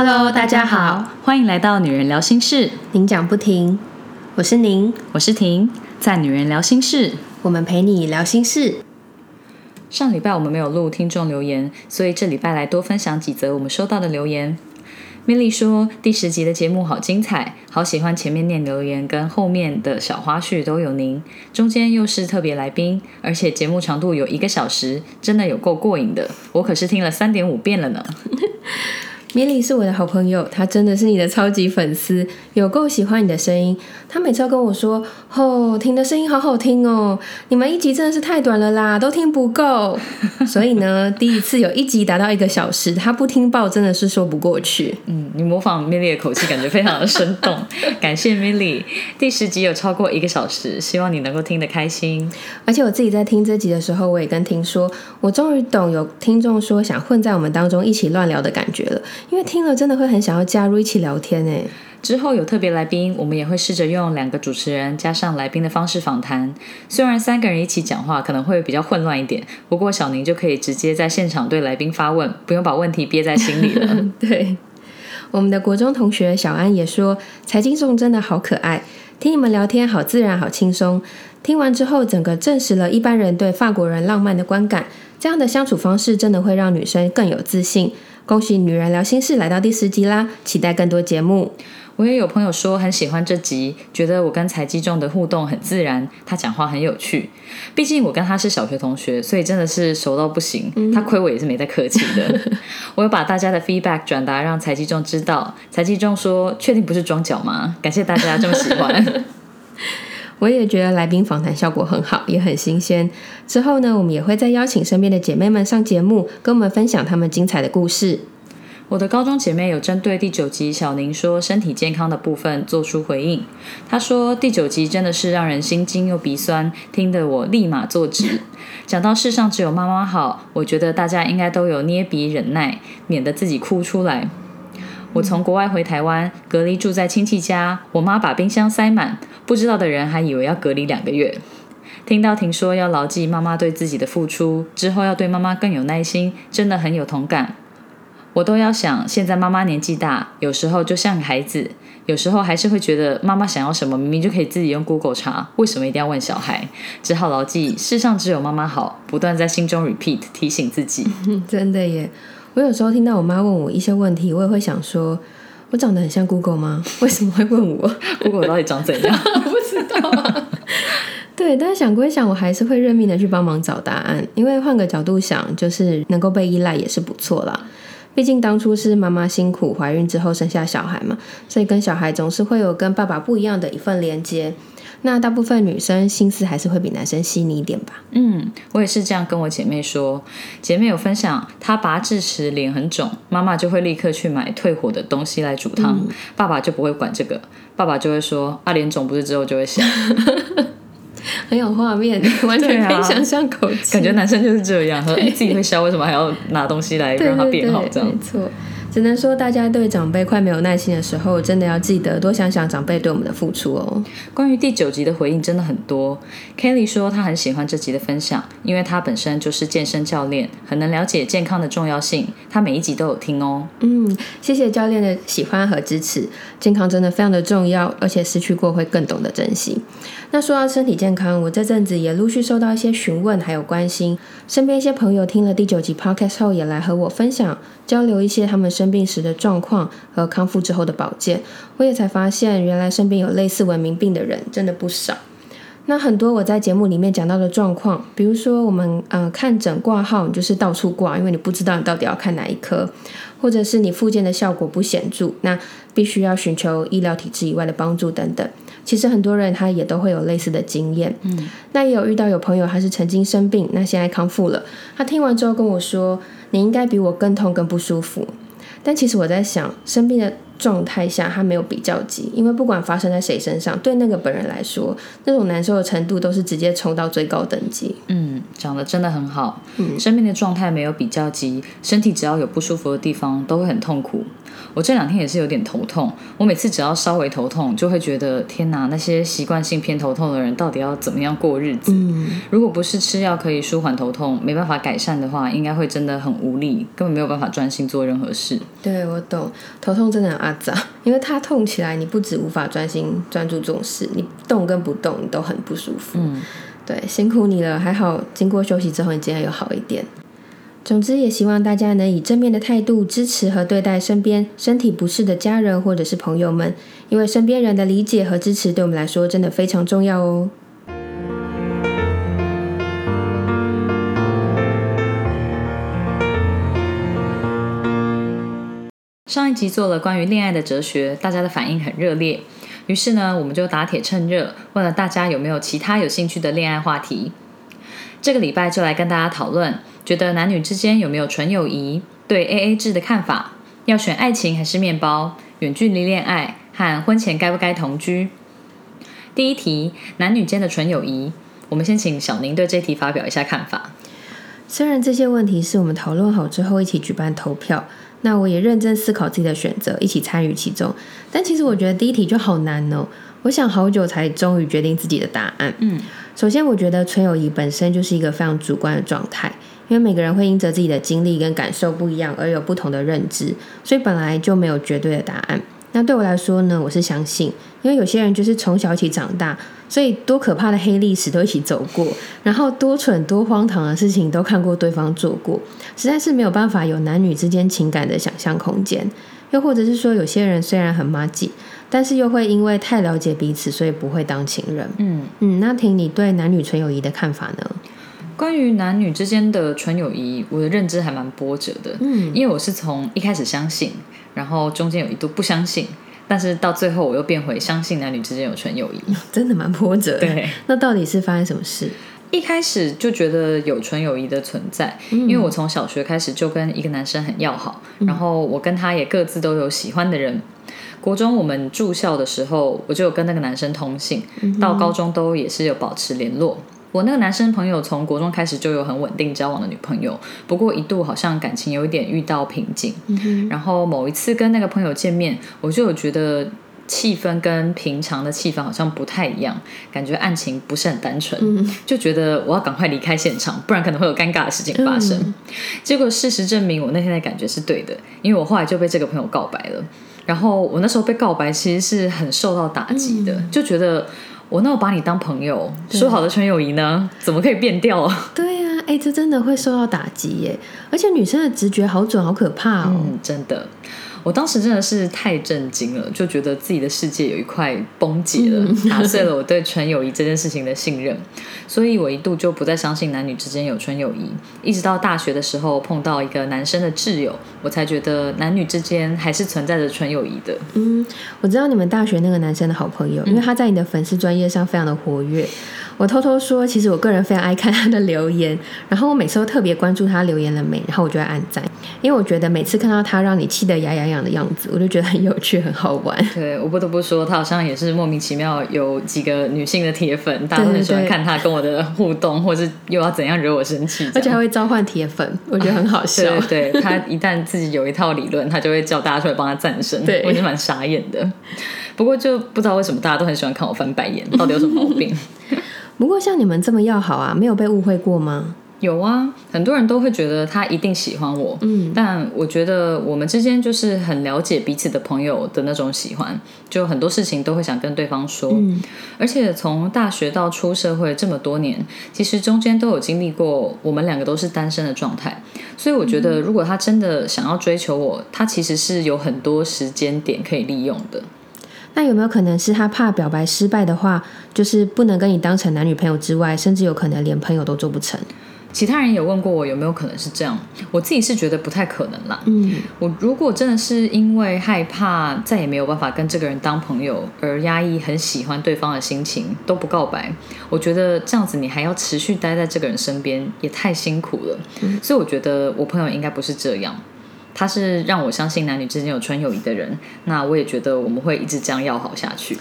Hello，大家好，欢迎来到女人聊心事，您讲不停，我是您，我是婷，在女人聊心事，我们陪你聊心事。上礼拜我们没有录听众留言，所以这礼拜来多分享几则我们收到的留言。Milly 说第十集的节目好精彩，好喜欢前面念留言跟后面的小花絮都有您，中间又是特别来宾，而且节目长度有一个小时，真的有够过瘾的，我可是听了三点五遍了呢。米莉是我的好朋友，她真的是你的超级粉丝，有够喜欢你的声音。她每次要跟我说：“哦，听的声音好好听哦，你们一集真的是太短了啦，都听不够。” 所以呢，第一次有一集达到一个小时，她不听爆真的是说不过去。嗯，你模仿 Milly 的口气，感觉非常的生动。感谢 Milly，第十集有超过一个小时，希望你能够听得开心。而且我自己在听这集的时候，我也跟听说，我终于懂有听众说想混在我们当中一起乱聊的感觉了。因为听了真的会很想要加入一起聊天诶。之后有特别来宾，我们也会试着用两个主持人加上来宾的方式访谈。虽然三个人一起讲话可能会比较混乱一点，不过小宁就可以直接在现场对来宾发问，不用把问题憋在心里了。对，我们的国中同学小安也说，财经颂真的好可爱，听你们聊天好自然好轻松。听完之后，整个证实了一般人对法国人浪漫的观感。这样的相处方式真的会让女生更有自信。恭喜女人聊心事来到第十集啦！期待更多节目。我也有朋友说很喜欢这集，觉得我跟财基中的互动很自然，他讲话很有趣。毕竟我跟他是小学同学，所以真的是熟到不行。他亏我也是没在客气的。我有把大家的 feedback 转达让财基中知道，财基中说确定不是装脚吗？感谢大家这么喜欢。我也觉得来宾访谈效果很好，也很新鲜。之后呢，我们也会再邀请身边的姐妹们上节目，跟我们分享她们精彩的故事。我的高中姐妹有针对第九集小宁说身体健康的部分做出回应。她说第九集真的是让人心惊又鼻酸，听得我立马坐直。讲到世上只有妈妈好，我觉得大家应该都有捏鼻忍耐，免得自己哭出来。我从国外回台湾，隔离住在亲戚家。我妈把冰箱塞满，不知道的人还以为要隔离两个月。听到婷说要牢记妈妈对自己的付出，之后要对妈妈更有耐心，真的很有同感。我都要想，现在妈妈年纪大，有时候就像个孩子，有时候还是会觉得妈妈想要什么，明明就可以自己用 Google 查，为什么一定要问小孩？只好牢记世上只有妈妈好，不断在心中 repeat 提醒自己。真的耶。我有时候听到我妈问我一些问题，我也会想说：我长得很像 Google 吗？为什么会问我 Google 到底长怎样？不知道。对，但是想归想，我还是会认命的去帮忙找答案。因为换个角度想，就是能够被依赖也是不错啦。毕竟当初是妈妈辛苦怀孕之后生下小孩嘛，所以跟小孩总是会有跟爸爸不一样的一份连接。那大部分女生心思还是会比男生细腻一点吧？嗯，我也是这样跟我姐妹说。姐妹有分享，她拔智齿脸很肿，妈妈就会立刻去买退火的东西来煮汤，爸爸就不会管这个，爸爸就会说：“啊，脸肿不是之后就会消。很有画面，完全可以想象口气。感觉男生就是这样，说 自己会消，为什么还要拿东西来让它变好？这样没错。只能说，大家对长辈快没有耐心的时候，真的要记得多想想长辈对我们的付出哦。关于第九集的回应真的很多。Kelly 说他很喜欢这集的分享，因为他本身就是健身教练，很能了解健康的重要性。他每一集都有听哦。嗯，谢谢教练的喜欢和支持。健康真的非常的重要，而且失去过会更懂得珍惜。那说到身体健康，我这阵子也陆续收到一些询问还有关心。身边一些朋友听了第九集 Podcast 后，也来和我分享交流一些他们。生病时的状况和康复之后的保健，我也才发现，原来身边有类似文明病的人真的不少。那很多我在节目里面讲到的状况，比如说我们呃看诊挂号，你就是到处挂，因为你不知道你到底要看哪一科，或者是你复健的效果不显著，那必须要寻求医疗体制以外的帮助等等。其实很多人他也都会有类似的经验。嗯，那也有遇到有朋友他是曾经生病，那现在康复了，他听完之后跟我说：“你应该比我更痛更不舒服。”但其实我在想，生病的状态下，他没有比较级，因为不管发生在谁身上，对那个本人来说，那种难受的程度都是直接冲到最高等级。嗯，讲的真的很好。嗯，生病的状态没有比较级，身体只要有不舒服的地方，都会很痛苦。我这两天也是有点头痛，我每次只要稍微头痛，就会觉得天哪，那些习惯性偏头痛的人到底要怎么样过日子？嗯，如果不是吃药可以舒缓头痛，没办法改善的话，应该会真的很无力，根本没有办法专心做任何事。对我懂，头痛真的很阿杂，因为它痛起来，你不止无法专心专注这种事，你动跟不动你都很不舒服。嗯，对，辛苦你了，还好经过休息之后，你今天有好一点。总之，也希望大家能以正面的态度支持和对待身边身体不适的家人或者是朋友们，因为身边人的理解和支持对我们来说真的非常重要哦。上一集做了关于恋爱的哲学，大家的反应很热烈，于是呢，我们就打铁趁热，问了大家有没有其他有兴趣的恋爱话题。这个礼拜就来跟大家讨论，觉得男女之间有没有纯友谊，对 A A 制的看法，要选爱情还是面包，远距离恋爱和婚前该不该同居。第一题，男女间的纯友谊，我们先请小宁对这题发表一下看法。虽然这些问题是我们讨论好之后一起举办投票，那我也认真思考自己的选择，一起参与其中。但其实我觉得第一题就好难哦，我想好久才终于决定自己的答案。嗯，首先，我觉得纯友谊本身就是一个非常主观的状态，因为每个人会因着自己的经历跟感受不一样而有不同的认知，所以本来就没有绝对的答案。那对我来说呢，我是相信，因为有些人就是从小一起长大，所以多可怕的黑历史都一起走过，然后多蠢多荒唐的事情都看过对方做过，实在是没有办法有男女之间情感的想象空间。又或者是说，有些人虽然很妈鸡，但是又会因为太了解彼此，所以不会当情人。嗯嗯，那婷，你对男女纯友谊的看法呢？关于男女之间的纯友谊，我的认知还蛮波折的。嗯因为我是从一开始相信，然后中间有一度不相信，但是到最后我又变回相信男女之间有纯友谊。真的蛮波折的。对，那到底是发生什么事？一开始就觉得有纯友谊的存在，因为我从小学开始就跟一个男生很要好，然后我跟他也各自都有喜欢的人。国中我们住校的时候，我就有跟那个男生通信，到高中都也是有保持联络。我那个男生朋友从国中开始就有很稳定交往的女朋友，不过一度好像感情有一点遇到瓶颈。然后某一次跟那个朋友见面，我就有觉得气氛跟平常的气氛好像不太一样，感觉案情不是很单纯，就觉得我要赶快离开现场，不然可能会有尴尬的事情发生。结果事实证明，我那天的感觉是对的，因为我后来就被这个朋友告白了。然后我那时候被告白，其实是很受到打击的，就觉得我那我把你当朋友，说好的纯友谊呢，怎么可以变调啊？对呀、哎、这真的会受到打击耶！而且女生的直觉好准，好可怕哦。嗯，真的，我当时真的是太震惊了，就觉得自己的世界有一块崩解了，打碎了我对纯友谊这件事情的信任，所以我一度就不再相信男女之间有纯友谊。一直到大学的时候碰到一个男生的挚友，我才觉得男女之间还是存在着纯友谊的。嗯，我知道你们大学那个男生的好朋友，因为他在你的粉丝专业上非常的活跃。我偷偷说，其实我个人非常爱看他的留言，然后我每次都特别关注他留言了没，然后我就会按赞，因为我觉得每次看到他让你气得牙痒痒的样子，我就觉得很有趣，很好玩。对我不得不说，他好像也是莫名其妙有几个女性的铁粉，大家都很喜欢看他跟我的互动，或是又要怎样惹我生气，而且还会召唤铁粉，我觉得很好笑。对对，他一旦自己有一套理论，他就会叫大家出来帮他赞声，对我也是蛮傻眼的。不过就不知道为什么大家都很喜欢看我翻白眼，到底有什么毛病？不过像你们这么要好啊，没有被误会过吗？有啊，很多人都会觉得他一定喜欢我，嗯，但我觉得我们之间就是很了解彼此的朋友的那种喜欢，就很多事情都会想跟对方说。嗯而且从大学到出社会这么多年，其实中间都有经历过，我们两个都是单身的状态，所以我觉得如果他真的想要追求我，他其实是有很多时间点可以利用的。那有没有可能是他怕表白失败的话，就是不能跟你当成男女朋友之外，甚至有可能连朋友都做不成？其他人有问过我有没有可能是这样，我自己是觉得不太可能啦。嗯，我如果真的是因为害怕再也没有办法跟这个人当朋友而压抑很喜欢对方的心情都不告白，我觉得这样子你还要持续待在这个人身边也太辛苦了。所以我觉得我朋友应该不是这样，他是让我相信男女之间有纯友谊的人，那我也觉得我们会一直这样要好下去。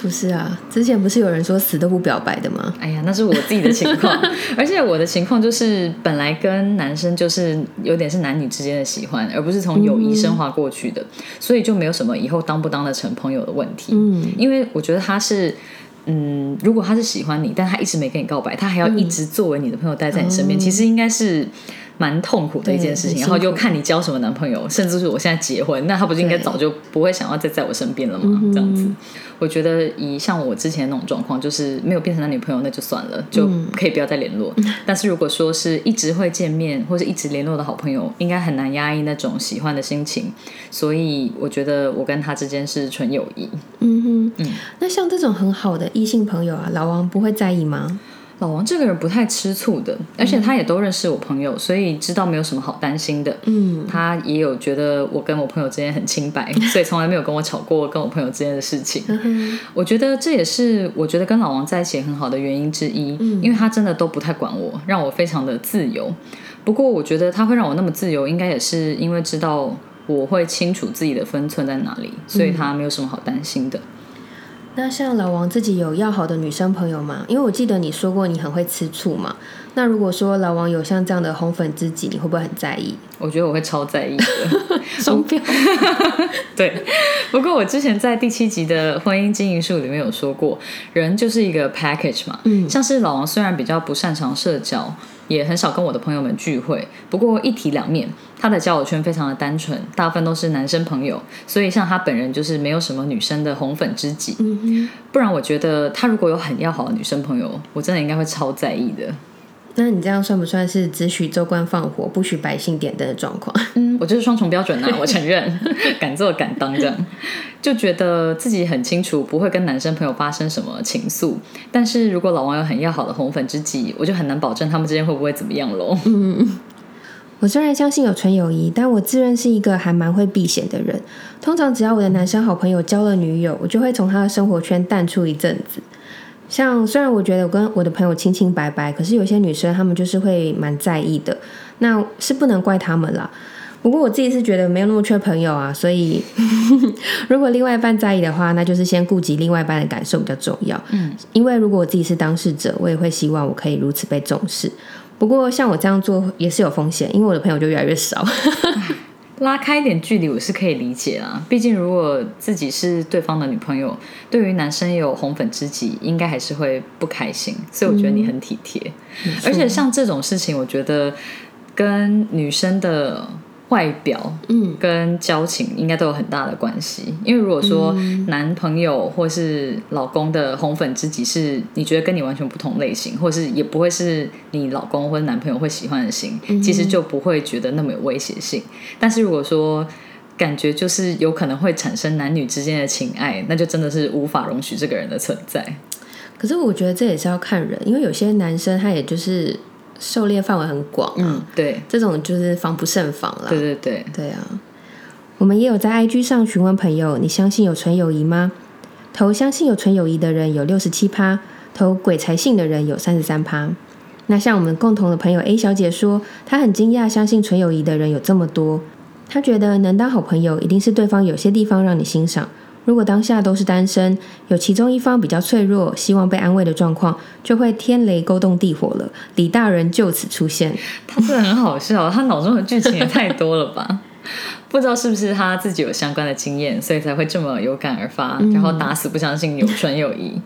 不是啊，之前不是有人说死都不表白的吗？哎呀，那是我自己的情况，而且我的情况就是本来跟男生就是有点是男女之间的喜欢，而不是从友谊升华过去的，所以就没有什么以后当不当得成朋友的问题。嗯，因为我觉得他是。嗯，如果他是喜欢你，但他一直没跟你告白，他还要一直作为你的朋友待在你身边，其实应该是蛮痛苦的一件事情。然后又看你交什么男朋友，甚至是我现在结婚，那他不是应该早就不会想要再在我身边了吗？这样子。我觉得以像我之前那种状况，就是没有变成男女朋友，那就算了，就可以不要再联络。但是如果说是一直会见面或者一直联络的好朋友，应该很难压抑那种喜欢的心情。所以我觉得我跟他之间是纯友谊。嗯哼，嗯，那像这种很好的异性朋友啊，老王不会在意吗？老王这个人不太吃醋的，而且他也都认识我朋友，所以知道没有什么好担心的。嗯，他也有觉得我跟我朋友之间很清白，所以从来没有跟我吵过跟我朋友之间的事情。我觉得这也是我觉得跟老王在一起很好的原因之一，因为他真的都不太管我，让我非常的自由。不过我觉得他会让我那么自由，应该也是因为知道我会清楚自己的分寸在哪里，所以他没有什么好担心的。那像老王自己有要好的女生朋友吗？因为我记得你说过你很会吃醋嘛。那如果说老王有像这样的红粉知己，你会不会很在意？我觉得我会超在意的。双标。对。不过我之前在第七集的婚姻经营术里面有说过，人就是一个 package 嘛。嗯。像是老王虽然比较不擅长社交。也很少跟我的朋友们聚会，不过一体两面，他的交友圈非常的单纯，大部分都是男生朋友，所以像他本人就是没有什么女生的红粉知己。嗯不然我觉得他如果有很要好的女生朋友，我真的应该会超在意的。那你这样算不算是只许州官放火，不许百姓点灯的状况？嗯，我就是双重标准啊，我承认，敢做敢当这样，就觉得自己很清楚不会跟男生朋友发生什么情愫，但是如果老王有很要好的红粉知己，我就很难保证他们之间会不会怎么样喽。嗯，我虽然相信有纯友谊，但我自认是一个还蛮会避嫌的人。通常只要我的男生好朋友交了女友，我就会从他的生活圈淡出一阵子。像虽然我觉得我跟我的朋友清清白白，可是有些女生她们就是会蛮在意的，那是不能怪她们啦。不过我自己是觉得没有那么缺朋友啊，所以 如果另外一半在意的话，那就是先顾及另外一半的感受比较重要。嗯，因为如果我自己是当事者，我也会希望我可以如此被重视。不过像我这样做也是有风险，因为我的朋友就越来越少。拉开一点距离，我是可以理解啦。毕竟如果自己是对方的女朋友，对于男生有红粉知己，应该还是会不开心。所以我觉得你很体贴，而且像这种事情，我觉得跟女生的。外表，嗯，跟交情应该都有很大的关系。因为如果说男朋友或是老公的红粉知己是你觉得跟你完全不同类型，或是也不会是你老公或者男朋友会喜欢的型，其实就不会觉得那么有威胁性。但是如果说感觉就是有可能会产生男女之间的情爱，那就真的是无法容许这个人的存在。可是我觉得这也是要看人，因为有些男生他也就是。狩猎范围很广啊，对，这种就是防不胜防了。对对对，对啊。我们也有在 IG 上询问朋友，你相信有纯友谊吗？投相信有纯友谊的人有六十七趴，投鬼才信的人有三十三趴。那像我们共同的朋友 A 小姐说，她很惊讶，相信纯友谊的人有这么多。她觉得能当好朋友，一定是对方有些地方让你欣赏。如果当下都是单身，有其中一方比较脆弱，希望被安慰的状况，就会天雷勾动地火了。李大人就此出现，他真的很好笑，他脑中的剧情也太多了吧？不知道是不是他自己有相关的经验，所以才会这么有感而发，然后打死不相信有纯友谊。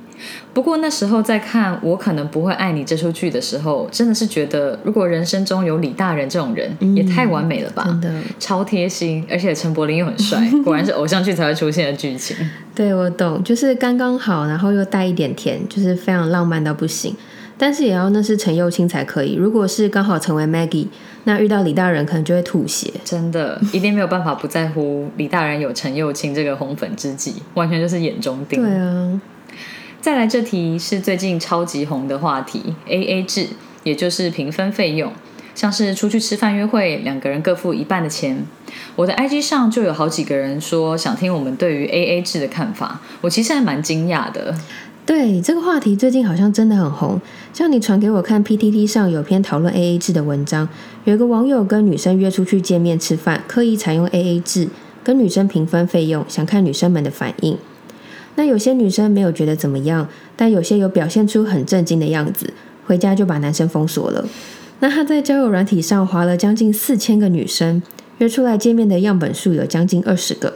不过那时候在看《我可能不会爱你》这出剧的时候，真的是觉得，如果人生中有李大人这种人，也太完美了吧！真的超贴心，而且陈柏霖又很帅，果然是偶像剧才会出现的剧情。对，我懂，就是刚刚好，然后又带一点甜，就是非常浪漫到不行。但是也要那是陈幼卿才可以，如果是刚好成为 Maggie，那遇到李大人可能就会吐血。真的，一定没有办法不在乎李大人有陈幼卿这个红粉知己，完全就是眼中钉。对啊。再来这题是最近超级红的话题，A A 制，也就是平分费用，像是出去吃饭约会，两个人各付一半的钱。我的 I G 上就有好几个人说想听我们对于 A A 制的看法，我其实还蛮惊讶的。对这个话题最近好像真的很红，像你传给我看 P T T 上有篇讨论 A A 制的文章，有一个网友跟女生约出去见面吃饭，刻意采用 A A 制，跟女生平分费用，想看女生们的反应。那有些女生没有觉得怎么样，但有些有表现出很震惊的样子，回家就把男生封锁了。那他在交友软体上划了将近四千个女生，约出来见面的样本数有将近二十个，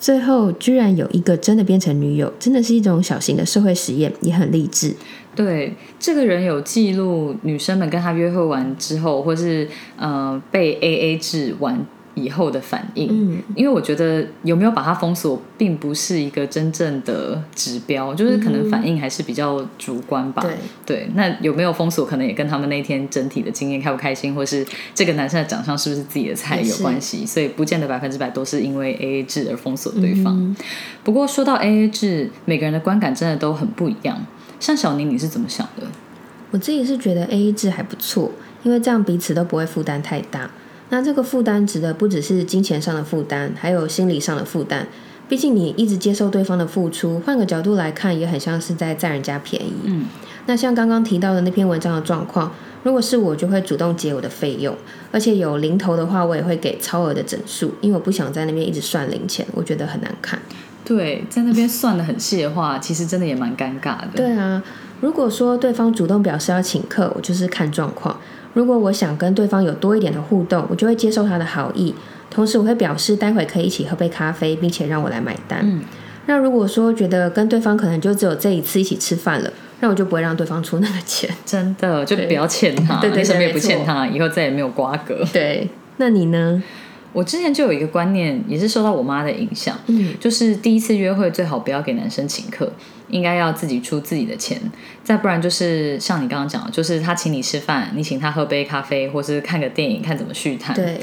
最后居然有一个真的变成女友，真的是一种小型的社会实验，也很励志。对，这个人有记录女生们跟他约会完之后，或是嗯被 A A 制完。以后的反应，嗯，因为我觉得有没有把它封锁，并不是一个真正的指标，就是可能反应还是比较主观吧。对，对，那有没有封锁，可能也跟他们那天整体的经验开不开心，或是这个男生的长相是不是自己的菜有关系，所以不见得百分之百都是因为 A A 制而封锁对方。不过说到 A A 制，每个人的观感真的都很不一样。像小宁，你是怎么想的？我自己是觉得 A A 制还不错，因为这样彼此都不会负担太大。那这个负担指的不只是金钱上的负担，还有心理上的负担。毕竟你一直接受对方的付出，换个角度来看，也很像是在占人家便宜。嗯，那像刚刚提到的那篇文章的状况，如果是我，就会主动结我的费用，而且有零头的话，我也会给超额的整数，因为我不想在那边一直算零钱，我觉得很难看。对，在那边算的很细的话，其实真的也蛮尴尬的。对啊，如果说对方主动表示要请客，我就是看状况。如果我想跟对方有多一点的互动，我就会接受他的好意，同时我会表示待会可以一起喝杯咖啡，并且让我来买单。嗯，那如果说觉得跟对方可能就只有这一次一起吃饭了，那我就不会让对方出那个钱。真的，就不要欠他，对对，什么也不欠他，以后再也没有瓜葛。对，那你呢？我之前就有一个观念，也是受到我妈的影响，嗯，就是第一次约会最好不要给男生请客。应该要自己出自己的钱，再不然就是像你刚刚讲的，就是他请你吃饭，你请他喝杯咖啡，或是看个电影，看怎么续谈。对，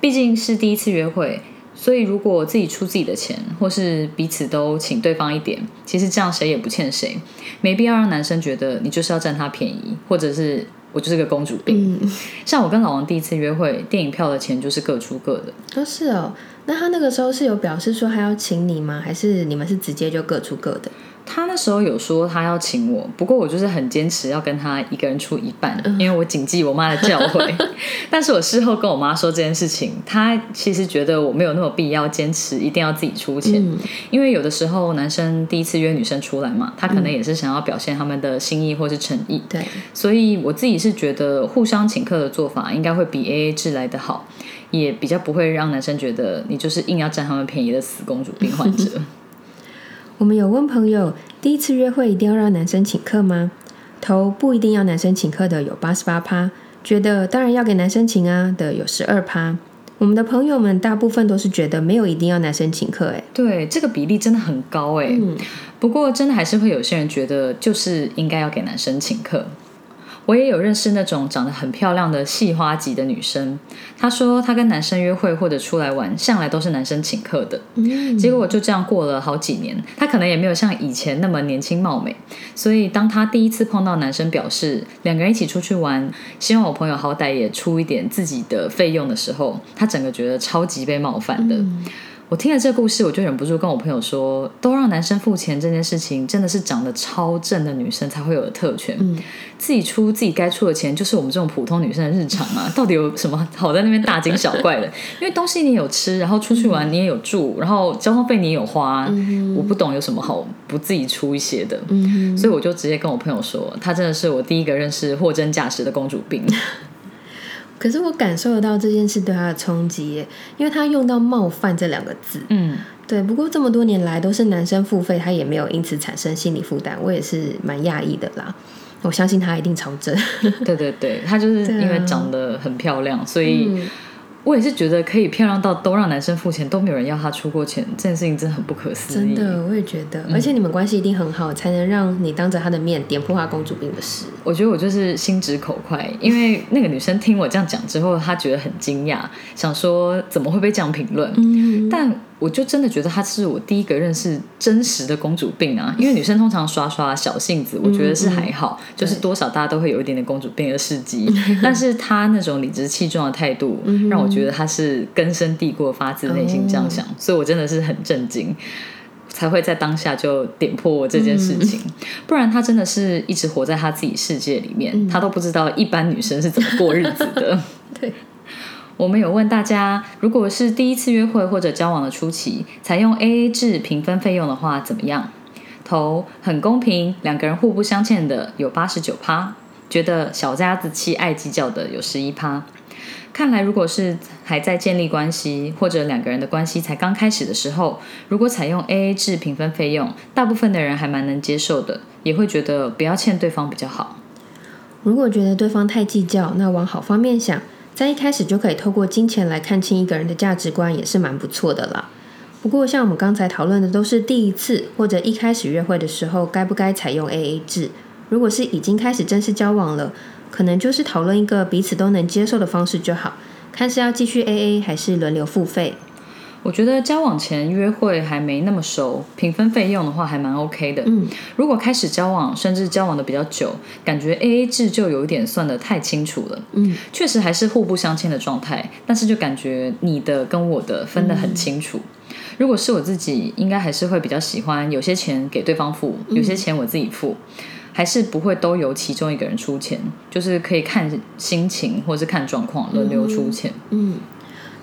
毕竟是第一次约会，所以如果自己出自己的钱，或是彼此都请对方一点，其实这样谁也不欠谁，没必要让男生觉得你就是要占他便宜，或者是我就是个公主病。像我跟老王第一次约会，电影票的钱就是各出各的。都是哦，那他那个时候是有表示说他要请你吗？还是你们是直接就各出各的？他那时候有说他要请我，不过我就是很坚持要跟他一个人出一半，因为我谨记我妈的教诲。但是我事后跟我妈说这件事情，她其实觉得我没有那么必要坚持一定要自己出钱，因为有的时候男生第一次约女生出来嘛，他可能也是想要表现他们的心意或是诚意。对，所以我自己是觉得互相请客的做法应该会比 A A 制来的好，也比较不会让男生觉得你就是硬要占他们便宜的死公主病患者。我们有问朋友，第一次约会一定要让男生请客吗？头不一定要男生请客的有八十八趴，觉得当然要给男生请啊的有十二趴。我们的朋友们大部分都是觉得没有一定要男生请客，哎，对，这个比例真的很高，哎。不过真的还是会有些人觉得就是应该要给男生请客。我也有认识那种长得很漂亮的细花级的女生，她说她跟男生约会或者出来玩，向来都是男生请客的。结果就这样过了好几年，她可能也没有像以前那么年轻貌美，所以当她第一次碰到男生表示两个人一起出去玩，希望我朋友好歹也出一点自己的费用的时候，她整个觉得超级被冒犯的。我听了这个故事，我就忍不住跟我朋友说：“都让男生付钱这件事情，真的是长得超正的女生才会有的特权。自己出自己该出的钱，就是我们这种普通女生的日常啊！到底有什么好在那边大惊小怪的？因为东西你有吃，然后出去玩你也有住，然后交通费你也有花。我不懂有什么好不自己出一些的。所以我就直接跟我朋友说，她真的是我第一个认识货真价实的公主病。”可是我感受得到这件事对他的冲击，因为他用到“冒犯”这两个字。嗯，对。不过这么多年来都是男生付费，他也没有因此产生心理负担，我也是蛮讶异的啦。我相信他一定超正。对对对，他就是因为长得很漂亮，所以。我也是觉得可以漂亮到都让男生付钱，都没有人要他出过钱，这件事情真的很不可思议。真的，我也觉得，而且你们关系一定很好，才能让你当着他的面点破他公主病的事。我觉得我就是心直口快，因为那个女生听我这样讲之后，她觉得很惊讶，想说怎么会被这样评论？嗯，但。我就真的觉得她是我第一个认识真实的公主病啊！因为女生通常刷刷小性子，我觉得是还好，就是多少大家都会有一点点公主病的事迹。但是她那种理直气壮的态度，让我觉得她是根深蒂固、发自内心这样想，所以我真的是很震惊，才会在当下就点破我这件事情。不然她真的是一直活在她自己世界里面，她都不知道一般女生是怎么过日子的。对。我们有问大家，如果是第一次约会或者交往的初期，采用 A A 制平分费用的话，怎么样？投很公平，两个人互不相欠的有八十九趴，觉得小家子气爱计较的有十一趴。看来，如果是还在建立关系，或者两个人的关系才刚开始的时候，如果采用 A A 制平分费用，大部分的人还蛮能接受的，也会觉得不要欠对方比较好。如果觉得对方太计较，那往好方面想，在一开始就可以透过金钱来看清一个人的价值观，也是蛮不错的啦。不过，像我们刚才讨论的，都是第一次或者一开始约会的时候，该不该采用 A A 制？如果是已经开始正式交往了，可能就是讨论一个彼此都能接受的方式就好，看是要继续 A A 还是轮流付费。我觉得交往前约会还没那么熟，平分费用的话还蛮 OK 的。嗯，如果开始交往，甚至交往的比较久，感觉 A A 制就有一点算得太清楚了。嗯，确实还是互不相欠的状态，但是就感觉你的跟我的分得很清楚。如果是我自己，应该还是会比较喜欢有些钱给对方付，有些钱我自己付。还是不会都由其中一个人出钱，就是可以看心情或是看状况轮流出钱。嗯，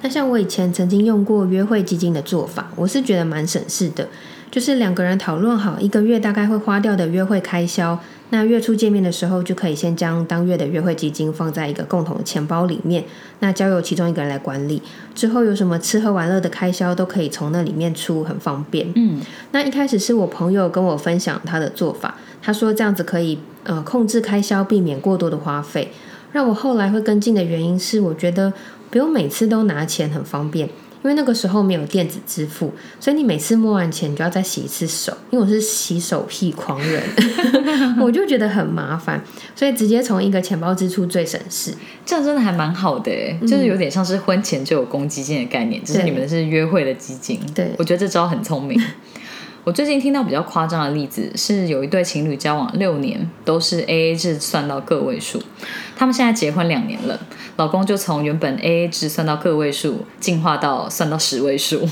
那像我以前曾经用过约会基金的做法，我是觉得蛮省事的。就是两个人讨论好一个月大概会花掉的约会开销，那月初见面的时候就可以先将当月的约会基金放在一个共同的钱包里面，那交由其中一个人来管理。之后有什么吃喝玩乐的开销都可以从那里面出，很方便。嗯，那一开始是我朋友跟我分享他的做法。他说这样子可以呃控制开销，避免过多的花费。让我后来会跟进的原因是，我觉得不用每次都拿钱很方便，因为那个时候没有电子支付，所以你每次摸完钱你就要再洗一次手。因为我是洗手屁狂人，我就觉得很麻烦，所以直接从一个钱包支出最省事。这样真的还蛮好的，就是有点像是婚前就有公积金的概念，只是你们是约会的基金。对，我觉得这招很聪明。我最近听到比较夸张的例子是，有一对情侣交往六年，都是 A A 制算到个位数。他们现在结婚两年了，老公就从原本 A A 制算到个位数，进化到算到十位数。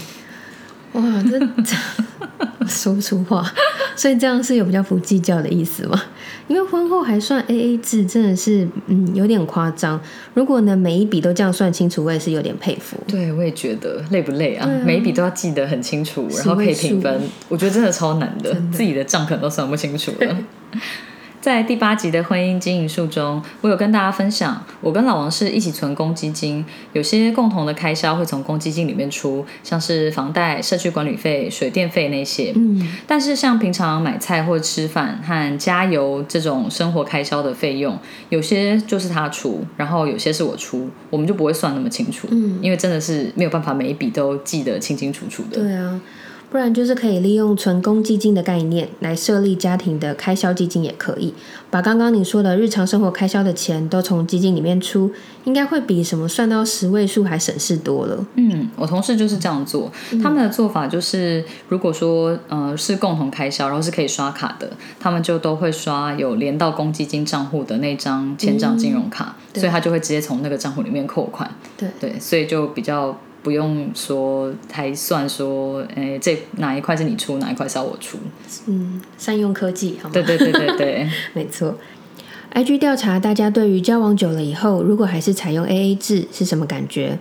哇，这 说不出话，所以这样是有比较不计较的意思吗？因为婚后还算 A A 制，真的是嗯有点夸张。如果呢每一笔都这样算清楚，我也是有点佩服。对，我也觉得累不累啊？每一笔都要记得很清楚，然后可以平分，我觉得真的超难的，自己的账可能都算不清楚了。在第八集的婚姻经营术中，我有跟大家分享，我跟老王是一起存公积金，有些共同的开销会从公积金里面出，像是房贷、社区管理费、水电费那些。嗯，但是像平常买菜或吃饭和加油这种生活开销的费用，有些就是他出，然后有些是我出，我们就不会算那么清楚。嗯，因为真的是没有办法每一笔都记得清清楚楚的。对啊。不然就是可以利用存公积金的概念来设立家庭的开销基金，也可以把刚刚你说的日常生活开销的钱都从基金里面出，应该会比什么算到十位数还省事多了。嗯，我同事就是这样做，他们的做法就是，如果说呃是共同开销，然后是可以刷卡的，他们就都会刷有连到公积金账户的那张千账金融卡，所以他就会直接从那个账户里面扣款。对对，所以就比较。不用说，还算说，诶，这哪一块是你出，哪一块是要我出？嗯，善用科技，好吗？对对对对对，没错。IG 调查大家对于交往久了以后，如果还是采用 AA 制是什么感觉？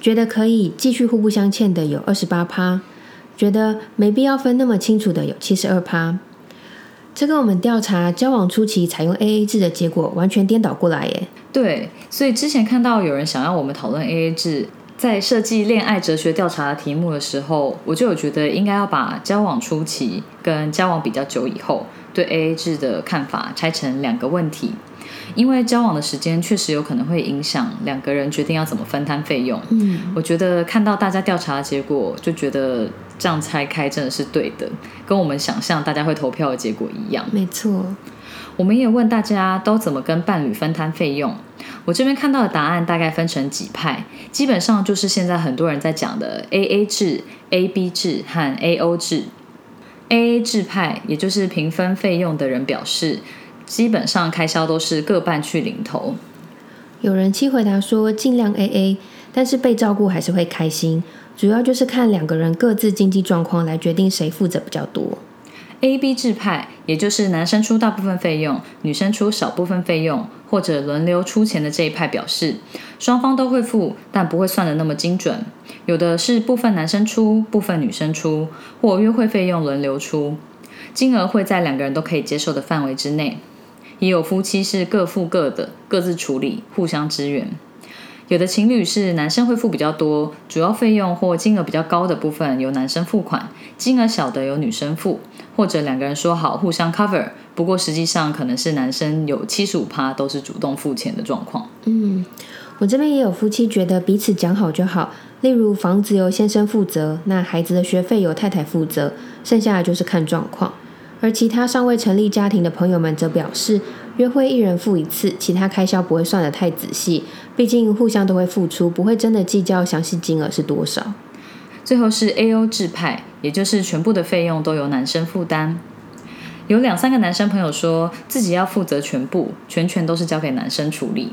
觉得可以继续互不相欠的有二十八趴，觉得没必要分那么清楚的有七十二趴。这跟我们调查交往初期采用 AA 制的结果完全颠倒过来耶。对，所以之前看到有人想要我们讨论 AA 制。在设计恋爱哲学调查的题目的时候，我就有觉得应该要把交往初期跟交往比较久以后对 AA 制的看法拆成两个问题，因为交往的时间确实有可能会影响两个人决定要怎么分摊费用。嗯，我觉得看到大家调查的结果，就觉得这样拆开真的是对的，跟我们想象大家会投票的结果一样。没错。我们也问大家都怎么跟伴侣分摊费用。我这边看到的答案大概分成几派，基本上就是现在很多人在讲的 A A 制、A B 制和 A O 制。A A 制派，也就是平分费用的人表示，基本上开销都是各半去领头。有人妻回答说尽量 A A，但是被照顾还是会开心，主要就是看两个人各自经济状况来决定谁负责比较多。A B 制派，也就是男生出大部分费用，女生出少部分费用，或者轮流出钱的这一派表示，双方都会付，但不会算得那么精准。有的是部分男生出，部分女生出，或约会费用轮流出。金额会在两个人都可以接受的范围之内。也有夫妻是各付各的，各自处理，互相支援。有的情侣是男生会付比较多，主要费用或金额比较高的部分由男生付款，金额小的由女生付，或者两个人说好互相 cover。不过实际上可能是男生有七十五趴都是主动付钱的状况。嗯，我这边也有夫妻觉得彼此讲好就好，例如房子由先生负责，那孩子的学费由太太负责，剩下的就是看状况。而其他尚未成立家庭的朋友们则表示，约会一人付一次，其他开销不会算得太仔细，毕竟互相都会付出，不会真的计较详细金额是多少。最后是 A O 制派，也就是全部的费用都由男生负担。有两三个男生朋友说自己要负责全部，全权都是交给男生处理。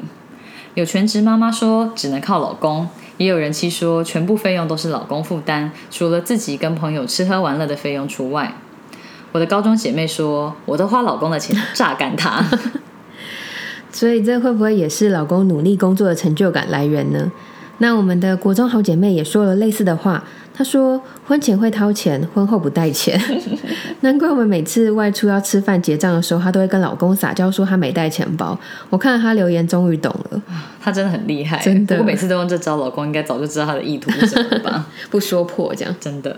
有全职妈妈说只能靠老公，也有人妻说全部费用都是老公负担，除了自己跟朋友吃喝玩乐的费用除外。我的高中姐妹说我都花老公的钱榨干他，所以这会不会也是老公努力工作的成就感来源呢？那我们的国中好姐妹也说了类似的话。她说：“婚前会掏钱，婚后不带钱。难怪我们每次外出要吃饭结账的时候，她都会跟老公撒娇说她没带钱包。我看了她留言，终于懂了。她真的很厉害，真的。我每次都用这招，老公应该早就知道她的意图是什么吧？不说破这样，真的。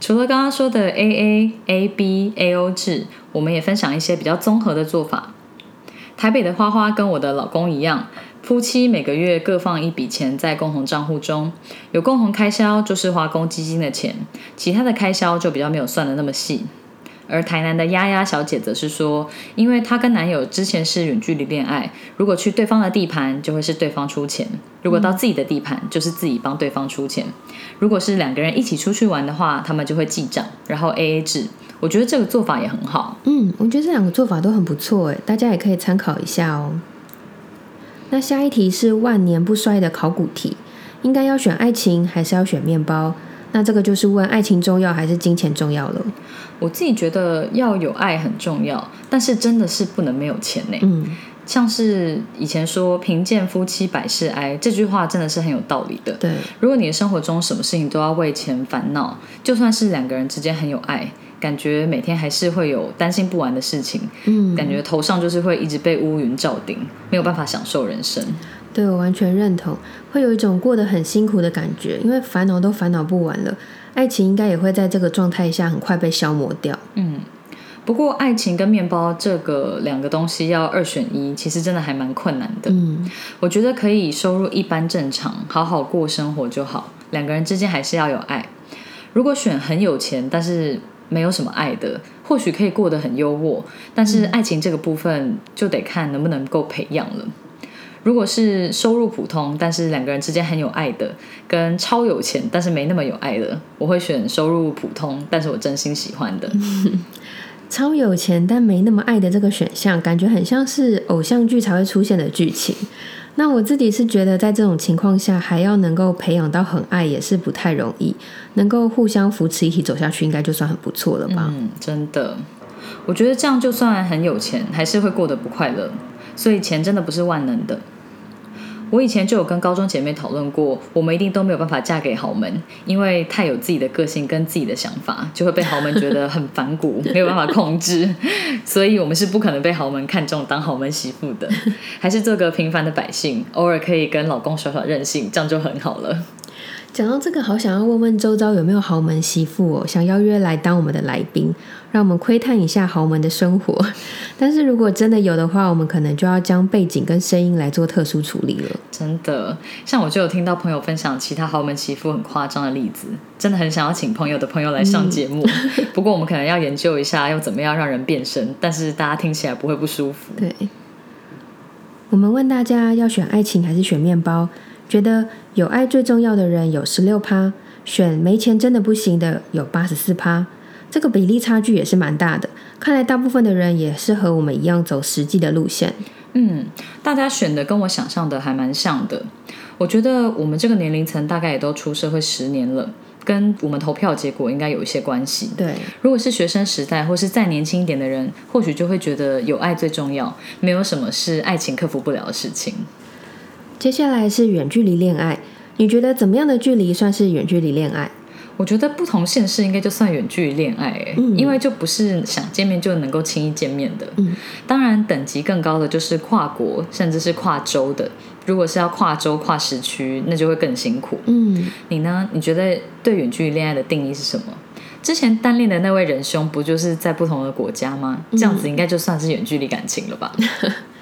除了刚刚说的 A A A B A O 制，我们也分享一些比较综合的做法。台北的花花跟我的老公一样。”夫妻每个月各放一笔钱在共同账户中，有共同开销就是花公积金的钱，其他的开销就比较没有算的那么细。而台南的丫丫小姐则是说，因为她跟男友之前是远距离恋爱，如果去对方的地盘就会是对方出钱，如果到自己的地盘就是自己帮对方出钱。如果是两个人一起出去玩的话，他们就会记账，然后 A A 制。我觉得这个做法也很好。嗯，我觉得这两个做法都很不错哎，大家也可以参考一下哦。那下一题是万年不衰的考古题，应该要选爱情还是要选面包？那这个就是问爱情重要还是金钱重要了。我自己觉得要有爱很重要，但是真的是不能没有钱呢。嗯，像是以前说“贫贱夫妻百事哀”这句话，真的是很有道理的。对，如果你的生活中什么事情都要为钱烦恼，就算是两个人之间很有爱。感觉每天还是会有担心不完的事情，嗯，感觉头上就是会一直被乌云罩顶，没有办法享受人生。对我完全认同，会有一种过得很辛苦的感觉，因为烦恼都烦恼不完了。爱情应该也会在这个状态下很快被消磨掉。嗯，不过爱情跟面包这个两个东西要二选一，其实真的还蛮困难的。嗯，我觉得可以收入一般正常，好好过生活就好。两个人之间还是要有爱。如果选很有钱，但是没有什么爱的，或许可以过得很优渥，但是爱情这个部分就得看能不能够培养了。如果是收入普通，但是两个人之间很有爱的，跟超有钱但是没那么有爱的，我会选收入普通但是我真心喜欢的。超有钱但没那么爱的这个选项，感觉很像是偶像剧才会出现的剧情。那我自己是觉得，在这种情况下，还要能够培养到很爱，也是不太容易。能够互相扶持，一起走下去，应该就算很不错了吧？嗯，真的，我觉得这样就算很有钱，还是会过得不快乐。所以钱真的不是万能的。我以前就有跟高中姐妹讨论过，我们一定都没有办法嫁给豪门，因为太有自己的个性跟自己的想法，就会被豪门觉得很反骨，没有办法控制。所以我们是不可能被豪门看中当豪门媳妇的，还是做个平凡的百姓，偶尔可以跟老公耍耍任性，这样就很好了。讲到这个，好想要问问周遭有没有豪门媳妇哦，想邀约来当我们的来宾，让我们窥探一下豪门的生活。但是如果真的有的话，我们可能就要将背景跟声音来做特殊处理了。真的，像我就有听到朋友分享其他豪门媳妇很夸张的例子，真的很想要请朋友的朋友来上节目。不过我们可能要研究一下，要怎么样让人变身，但是大家听起来不会不舒服。对，我们问大家要选爱情还是选面包？觉得有爱最重要的人有十六趴，选没钱真的不行的有八十四趴，这个比例差距也是蛮大的。看来大部分的人也是和我们一样走实际的路线。嗯，大家选的跟我想象的还蛮像的。我觉得我们这个年龄层大概也都出社会十年了，跟我们投票结果应该有一些关系。对，如果是学生时代或是再年轻一点的人，或许就会觉得有爱最重要，没有什么是爱情克服不了的事情。接下来是远距离恋爱，你觉得怎么样的距离算是远距离恋爱？我觉得不同县市应该就算远距离恋爱、欸，嗯因为就不是想见面就能够轻易见面的。嗯，当然等级更高的就是跨国，甚至是跨州的。如果是要跨州、跨时区，那就会更辛苦。嗯，你呢？你觉得对远距离恋爱的定义是什么？之前单恋的那位仁兄不就是在不同的国家吗？这样子应该就算是远距离感情了吧？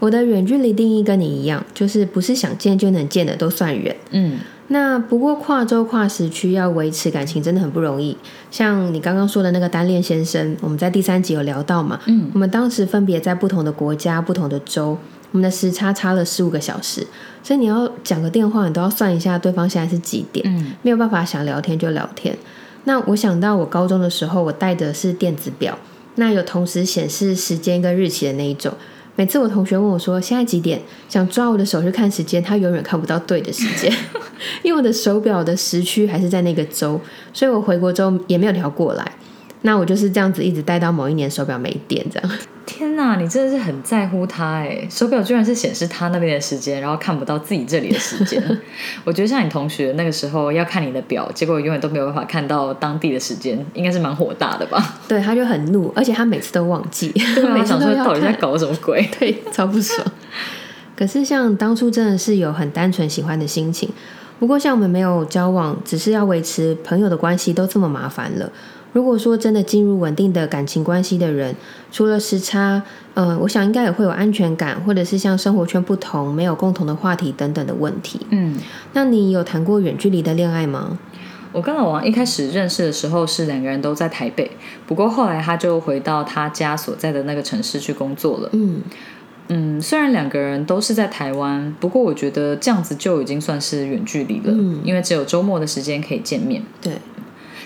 我的远距离定义跟你一样，就是不是想见就能见的都算远。嗯那不过跨州跨时区要维持感情真的很不容易。像你刚刚说的那个单恋先生，我们在第三集有聊到嘛，嗯我们当时分别在不同的国家、不同的州，我们的时差差了十五个小时，所以你要讲个电话，你都要算一下对方现在是几点，嗯没有办法想聊天就聊天。那我想到我高中的时候，我带的是电子表，那有同时显示时间跟日期的那一种。每次我同学问我说现在几点，想抓我的手去看时间，他永远看不到对的时间，因为我的手表的时区还是在那个州，所以我回国之后也没有调过来。那我就是这样子一直戴到某一年手表没电这样。天哪，你真的是很在乎他哎！手表居然是显示他那边的时间，然后看不到自己这里的时间。我觉得像你同学那个时候要看你的表，结果永远都没有办法看到当地的时间，应该是蛮火大的吧？对，他就很怒，而且他每次都忘记，对啊，每次想说到底在搞什么鬼？对，超不爽。可是像当初真的是有很单纯喜欢的心情，不过像我们没有交往，只是要维持朋友的关系都这么麻烦了。如果说真的进入稳定的感情关系的人，除了时差，嗯、我想应该也会有安全感，或者是像生活圈不同、没有共同的话题等等的问题。嗯，那你有谈过远距离的恋爱吗？我跟老王一开始认识的时候是两个人都在台北，不过后来他就回到他家所在的那个城市去工作了。嗯，嗯，虽然两个人都是在台湾，不过我觉得这样子就已经算是远距离了，嗯因为只有周末的时间可以见面。对，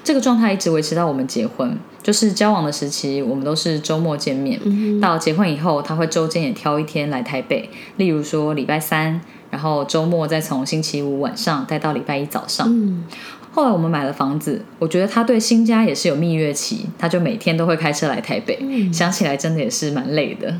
这个状态一直维持到我们结婚，就是交往的时期，我们都是周末见面。嗯到结婚以后，他会周间也挑一天来台北，例如说礼拜三，然后周末再从星期五晚上待到礼拜一早上。嗯后来我们买了房子，我觉得他对新家也是有蜜月期，他就每天都会开车来台北。嗯想起来真的也是蛮累的。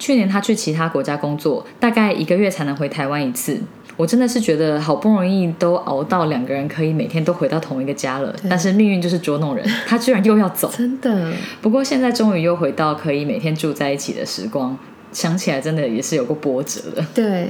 去年他去其他国家工作，大概一个月才能回台湾一次。我真的是觉得好不容易都熬到两个人可以每天都回到同一个家了，但是命运就是捉弄人，他居然又要走。真的，不过现在终于又回到可以每天住在一起的时光，想起来真的也是有过波折的。对，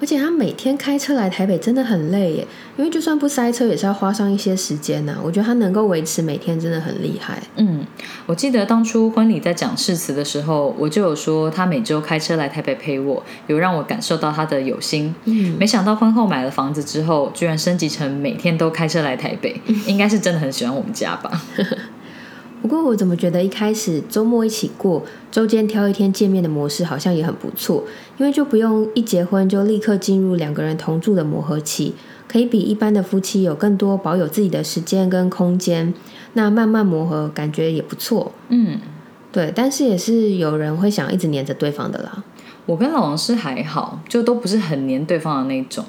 而且他每天开车来台北真的很累耶，因为就算不塞车，也是要花上一些时间呐、我觉得他能够维持每天真的很厉害。嗯，我记得当初婚礼在讲誓词的时候，我就有说他每周开车来台北陪我，有让我感受到他的有心。嗯，没想到婚后买了房子之后，居然升级成每天都开车来台北，应该是真的很喜欢我们家吧？不过我怎么觉得一开始周末一起过，周间挑一天见面的模式好像也很不错，因为就不用一结婚就立刻进入两个人同住的磨合期，可以比一般的夫妻有更多保有自己的时间跟空间，那慢慢磨合感觉也不错。嗯，对，但是也是有人会想一直黏着对方的啦。我跟老王是还好，就都不是很黏对方的那种。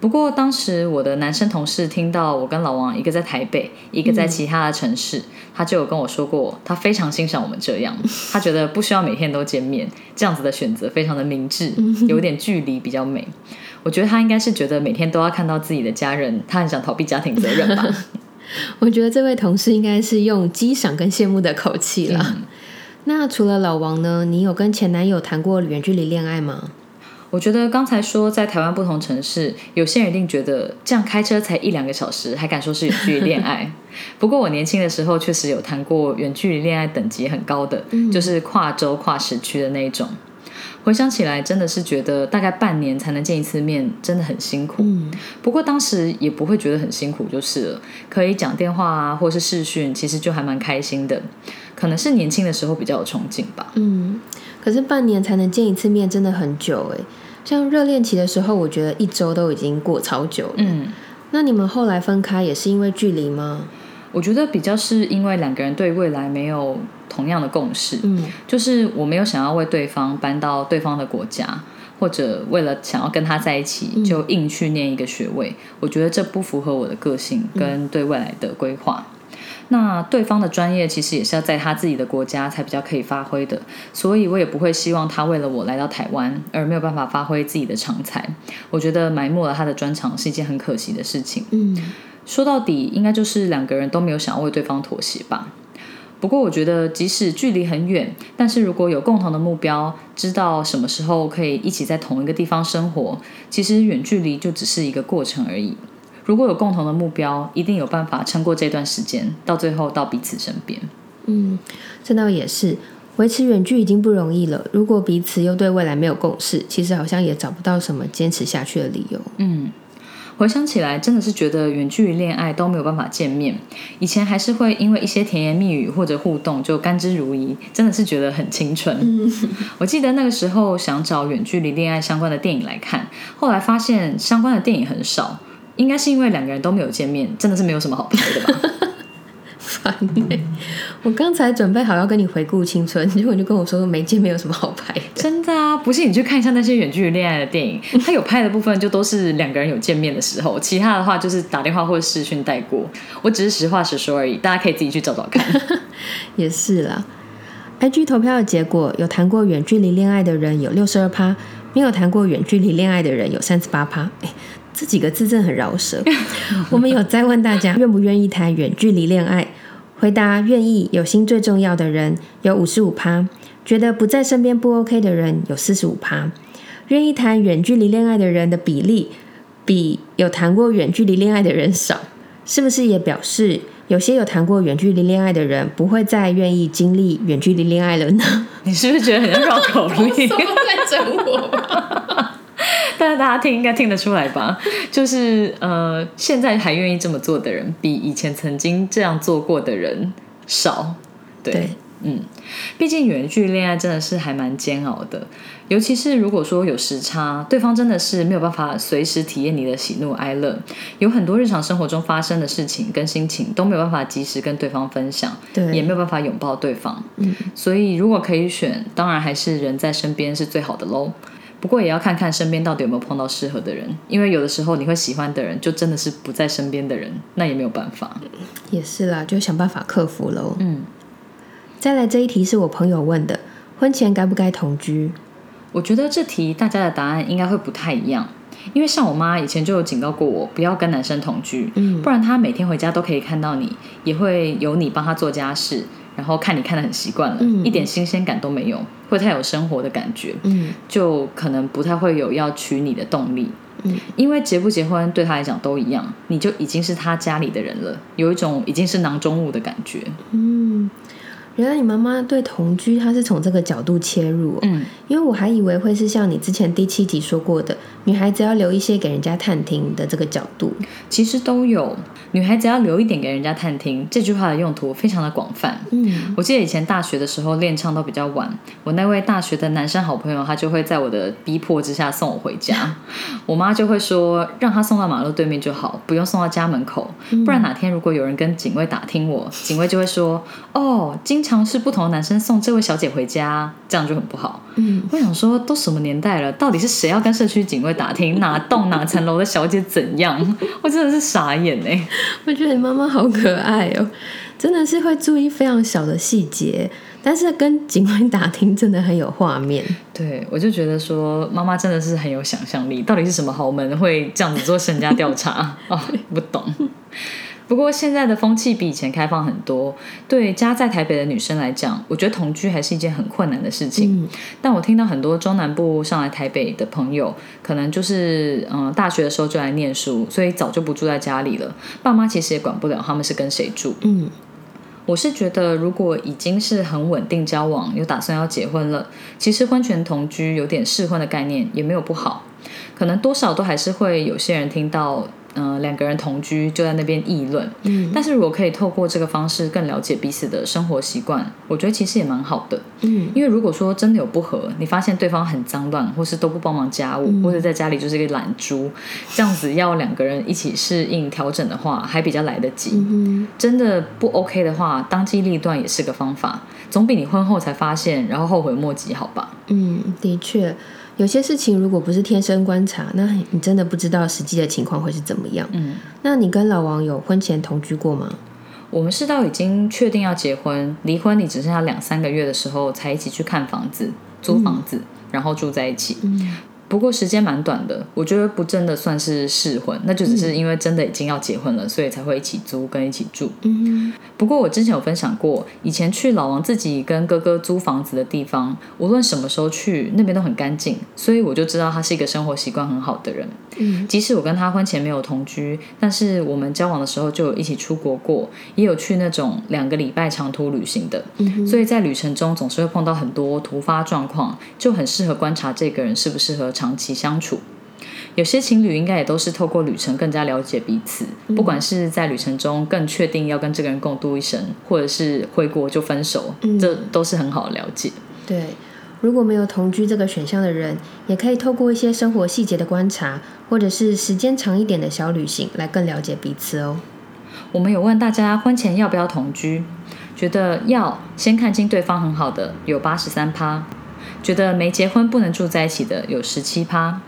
不过当时我的男生同事听到我跟老王一个在台北，一个在其他的城市，他就有跟我说过，他非常欣赏我们这样，他觉得不需要每天都见面，这样子的选择非常的明智，有点距离比较美。我觉得他应该是觉得每天都要看到自己的家人，他很想逃避家庭责任吧。我觉得这位同事应该是用激赏跟羡慕的口气啦。那除了老王呢？你有跟前男友谈过远距离恋爱吗？我觉得刚才说在台湾不同城市，有些人一定觉得这样开车才一两个小时，还敢说是远距离恋爱。不过我年轻的时候确实有谈过远距离恋爱，等级很高的，就是跨州跨时区的那一种。回想起来，真的是觉得大概半年才能见一次面，真的很辛苦。嗯，不过当时也不会觉得很辛苦，就是了，可以讲电话啊，或是视讯，其实就还蛮开心的。可能是年轻的时候比较有憧憬吧。嗯，可是半年才能见一次面，真的很久诶。像热恋期的时候，我觉得一周都已经过超久了。嗯，那你们后来分开也是因为距离吗？我觉得比较是因为两个人对未来没有同样的共识，嗯就是我没有想要为对方搬到对方的国家，或者为了想要跟他在一起就硬去念一个学位，我觉得这不符合我的个性跟对未来的规划。那对方的专业其实也是要在他自己的国家才比较可以发挥的，所以我也不会希望他为了我来到台湾而没有办法发挥自己的长才。我觉得埋没了他的专长是一件很可惜的事情。嗯说到底，应该就是两个人都没有想要为对方妥协吧。不过，我觉得即使距离很远，但是如果有共同的目标，知道什么时候可以一起在同一个地方生活，其实远距离就只是一个过程而已。如果有共同的目标，一定有办法撑过这段时间，到最后到彼此身边。嗯，这倒也是，维持远距已经不容易了。如果彼此又对未来没有共识，其实好像也找不到什么坚持下去的理由。嗯。回想起来，真的是觉得远距离恋爱都没有办法见面。以前还是会因为一些甜言蜜语或者互动就甘之如饴，真的是觉得很青春。我记得那个时候想找远距离恋爱相关的电影来看，后来发现相关的电影很少，应该是因为两个人都没有见面，真的是没有什么好拍的吧。烦我刚才准备好要跟你回顾青春，结果你就跟我说没见面有什么好拍的。真的啊，不信你去看一下那些远距离恋爱的电影，他有拍的部分就都是两个人有见面的时候，其他的话就是打电话或者视讯带过。我只是实话实说而已，大家可以自己去找找看。也是啦，IG 投票的结果，有谈过远距离恋爱的人有六十二趴，没有谈过远距离恋爱的人有三十八趴。哎，这几个字真的很饶舌。我们有在问大家愿不愿意谈远距离恋爱。回答愿意有心最重要的人有五十五趴，觉得不在身边不 OK 的人有四十五趴，愿意谈远距离恋爱的人的比例比有谈过远距离恋爱的人少，是不是也表示有些有谈过远距离恋爱的人不会再愿意经历远距离恋爱了呢？你是不是觉得很像绕口令？在整我？但是大家听应该听得出来吧？就是呃，现在还愿意这么做的人，比以前曾经这样做过的人少。对，嗯，毕竟远距恋爱真的是还蛮煎熬的，尤其是如果说有时差，对方真的是没有办法随时体验你的喜怒哀乐，有很多日常生活中发生的事情跟心情都没有办法及时跟对方分享，对，也没有办法拥抱对方。嗯，所以如果可以选，当然还是人在身边是最好的喽。不过也要看看身边到底有没有碰到适合的人，因为有的时候你会喜欢的人，就真的是不在身边的人，那也没有办法。也是啦，就想办法克服喽。嗯，再来这一题是我朋友问的，婚前该不该同居？我觉得这题大家的答案应该会不太一样，因为像我妈以前就有警告过我，不要跟男生同居，嗯，不然她每天回家都可以看到你，也会有你帮她做家事。然后看你看的很习惯了，一点新鲜感都没有，会太有生活的感觉，就可能不太会有要娶你的动力。因为结不结婚对他来讲都一样，你就已经是他家里的人了，有一种已经是囊中物的感觉。嗯。原来你妈妈对同居，她是从这个角度切入。嗯，因为我还以为会是像你之前第七集说过的，女孩子要留一些给人家探听的这个角度。其实都有，女孩子要留一点给人家探听，这句话的用途非常的广泛。嗯，我记得以前大学的时候练唱都比较晚，我那位大学的男生好朋友，他就会在我的逼迫之下送我回家。我妈就会说，让他送到马路对面就好，不用送到家门口，不然哪天如果有人跟警卫打听我，警卫就会说，哦，经常。尝试不同的男生送这位小姐回家，这样就很不好。嗯，我想说，都什么年代了，到底是谁要跟社区警卫打听哪栋哪层楼的小姐怎样？我真的是傻眼哎！我觉得你妈妈好可爱哦，真的是会注意非常小的细节，但是跟警卫打听真的很有画面。对，我就觉得说，妈妈真的是很有想象力。到底是什么豪门会这样子做身家调查哦？不懂。不过现在的风气比以前开放很多，对家在台北的女生来讲，我觉得同居还是一件很困难的事情。但我听到很多中南部上来台北的朋友，可能就是嗯大学的时候就来念书，所以早就不住在家里了，爸妈其实也管不了他们是跟谁住。嗯，我是觉得如果已经是很稳定交往，有打算要结婚了，其实婚前同居有点试婚的概念也没有不好，可能多少都还是会有些人听到。嗯，两个人同居就在那边议论。嗯，但是如果可以透过这个方式更了解彼此的生活习惯，我觉得其实也蛮好的。嗯，因为如果说真的有不合，你发现对方很脏乱，或是都不帮忙家务，或者在家里就是一个懒猪，这样子要两个人一起适应调整的话，还比较来得及。嗯，真的不 OK 的话，当机立断也是个方法，总比你婚后才发现然后后悔莫及好吧？嗯，的确。有些事情如果不是天生观察，那你真的不知道实际的情况会是怎么样。嗯，那你跟老王有婚前同居过吗？我们是到已经确定要结婚、离婚，你只剩下两三个月的时候，才一起去看房子、租房子，然后住在一起。不过时间蛮短的，我觉得不真的算是试婚，那就只是因为真的已经要结婚了，所以才会一起租跟一起住。嗯不过我之前有分享过，以前去老王自己跟哥哥租房子的地方，无论什么时候去，那边都很干净，所以我就知道他是一个生活习惯很好的人。嗯即使我跟他婚前没有同居，但是我们交往的时候就有一起出国过，也有去那种两个礼拜长途旅行的。嗯所以在旅程中总是会碰到很多突发状况，就很适合观察这个人适不适合长期相处。有些情侣应该也都是透过旅程更加了解彼此，不管是在旅程中更确定要跟这个人共度一生，或者是回国就分手，这都是很好的了解。对。如果没有同居这个选项的人，也可以透过一些生活细节的观察，或者是时间长一点的小旅行，来更了解彼此哦。我们有问大家婚前要不要同居，觉得要先看清对方很好的有八十三趴，觉得没结婚不能住在一起的有十七趴。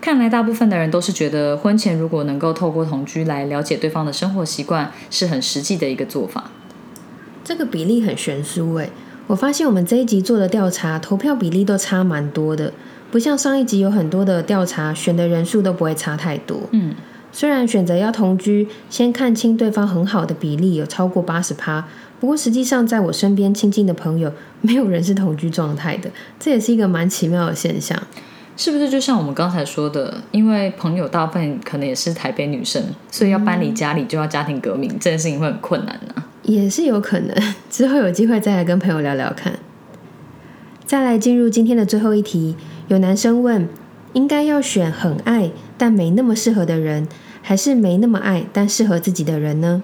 看来大部分的人都是觉得婚前如果能够透过同居来了解对方的生活习惯，是很实际的一个做法。这个比例很悬殊诶，我发现我们这一集做的调查，投票比例都差蛮多的，不像上一集有很多的调查，选的人数都不会差太多。嗯，虽然选择要同居，先看清对方很好的比例有超过八十趴，不过实际上在我身边亲近的朋友，没有人是同居状态的，这也是一个蛮奇妙的现象。是不是就像我们刚才说的，因为朋友大部分可能也是台北女生，所以要搬离家里就要家庭革命，这件事情会很困难呢、也是有可能，之后有机会再来跟朋友聊聊看。再来进入今天的最后一题，有男生问：应该要选很爱但没那么适合的人，还是没那么爱但适合自己的人呢？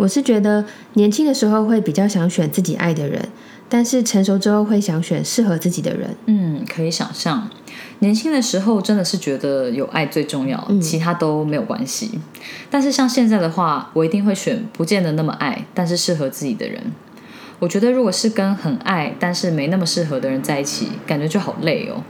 我是觉得年轻的时候会比较想选自己爱的人，但是成熟之后会想选适合自己的人。嗯，可以想象，年轻的时候真的是觉得有爱最重要，其他都没有关系。但是像现在的话，我一定会选不见得那么爱，但是适合自己的人。我觉得如果是跟很爱但是没那么适合的人在一起，感觉就好累哦。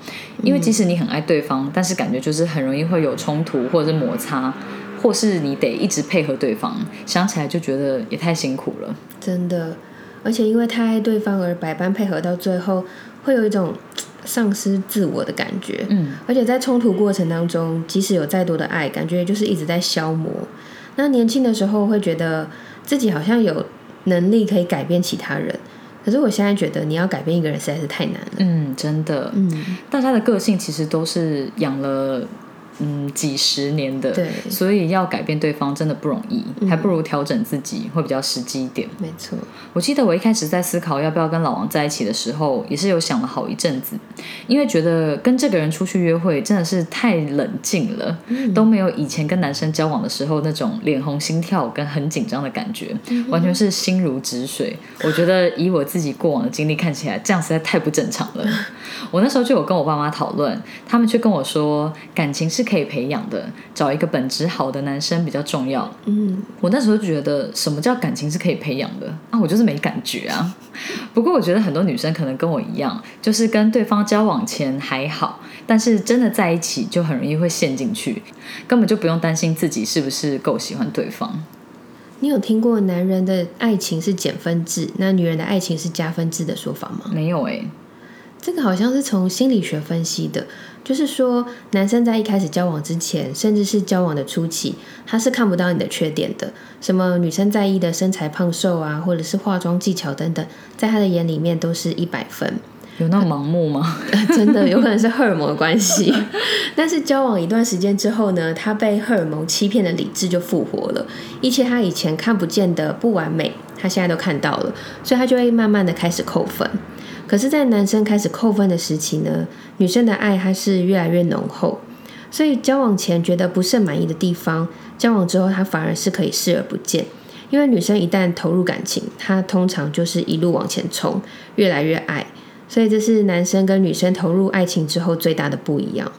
因为即使你很爱对方，但是感觉就是很容易会有冲突或者是摩擦，或是你得一直配合对方，想起来就觉得也太辛苦了。真的，而且因为太爱对方而百般配合，到最后会有一种丧失自我的感觉。嗯，而且在冲突过程当中，即使有再多的爱，感觉就是一直在消磨。那年轻的时候会觉得自己好像有能力可以改变其他人，可是我现在觉得你要改变一个人实在是太难了。嗯，真的，嗯，大家的个性其实都是养了嗯几十年的，对所以要改变对方真的不容易，还不如调整自己会比较实际一点。没错。我记得我一开始在思考要不要跟老王在一起的时候，也是有想了好一阵子，因为觉得跟这个人出去约会真的是太冷静了，都没有以前跟男生交往的时候那种脸红心跳跟很紧张的感觉，完全是心如止水。我觉得以我自己过往的经历看起来，这样实在太不正常了。我那时候就有跟我爸妈讨论，他们却跟我说，感情是可以培养的，找一个本质好的男生比较重要。嗯，我那时候觉得，什么叫感情是可以培养的啊？我就是没感觉啊。不过我觉得很多女生可能跟我一样，就是跟对方交往前还好，但是真的在一起就很容易会陷进去，根本就不用担心自己是不是够喜欢对方。你有听过男人的爱情是减分制，那女人的爱情是加分制的说法吗？没有诶、这个好像是从心理学分析的，就是说男生在一开始交往之前，甚至是交往的初期，他是看不到你的缺点的，什么女生在意的身材胖瘦啊，或者是化妆技巧等等，在他的眼里面都是一百分。有那么盲目吗？真的有可能是荷尔蒙的关系。但是交往一段时间之后呢，他被荷尔蒙欺骗的理智就复活了，一切他以前看不见的不完美，他现在都看到了，所以他就会慢慢的开始扣分。可是，在男生开始扣分的时期呢，女生的爱还是越来越浓厚，所以交往前觉得不甚满意的地方，交往之后他反而是可以视而不见。因为女生一旦投入感情，她通常就是一路往前冲，越来越爱。所以这是男生跟女生投入爱情之后最大的不一样。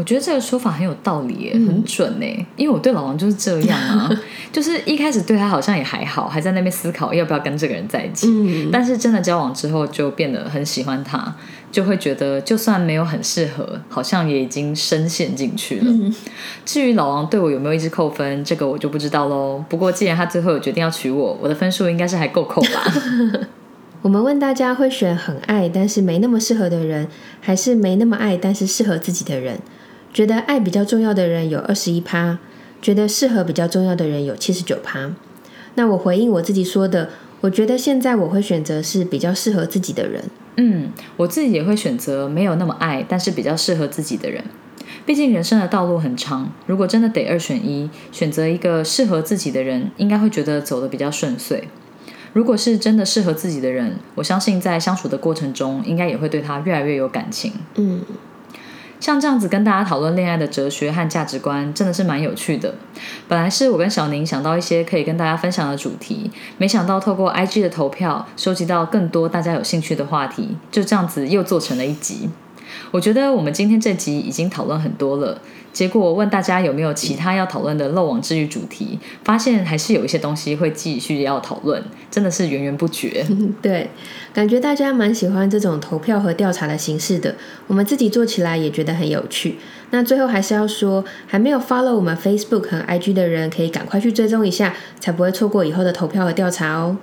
我觉得这个说法很有道理耶，很准呢。因为我对老王就是这样啊，就是一开始对他好像也还好，还在那边思考要不要跟这个人在一起。嗯，但是真的交往之后，就变得很喜欢他，就会觉得就算没有很适合，好像也已经深陷进去了。至于老王对我有没有一直扣分，这个我就不知道喽。不过既然他最后有决定要娶我，我的分数应该是还够扣吧。我们问大家会选很爱但是没那么适合的人，还是没那么爱但是适合自己的人？觉得爱比较重要的人有二十一趴，觉得适合比较重要的人有七十九趴。那我回应我自己说的，我觉得现在我会选择是比较适合自己的人。嗯，我自己也会选择没有那么爱，但是比较适合自己的人。毕竟人生的道路很长，如果真的得二选一，选择一个适合自己的人，应该会觉得走得比较顺遂。如果是真的适合自己的人，我相信在相处的过程中，应该也会对他越来越有感情。嗯，像这样子跟大家讨论恋爱的哲学和价值观，真的是蛮有趣的。本来是我跟小宁想到一些可以跟大家分享的主题，没想到透过 IG 的投票，收集到更多大家有兴趣的话题，就这样子又做成了一集。我觉得我们今天这集已经讨论很多了。结果问大家有没有其他要讨论的漏网之鱼主题，发现还是有一些东西会继续要讨论，真的是源源不绝。对，感觉大家蛮喜欢这种投票和调查的形式的，我们自己做起来也觉得很有趣。那最后还是要说，还没有 follow 我们 Facebook 和 IG 的人，可以赶快去追踪一下，才不会错过以后的投票和调查哦。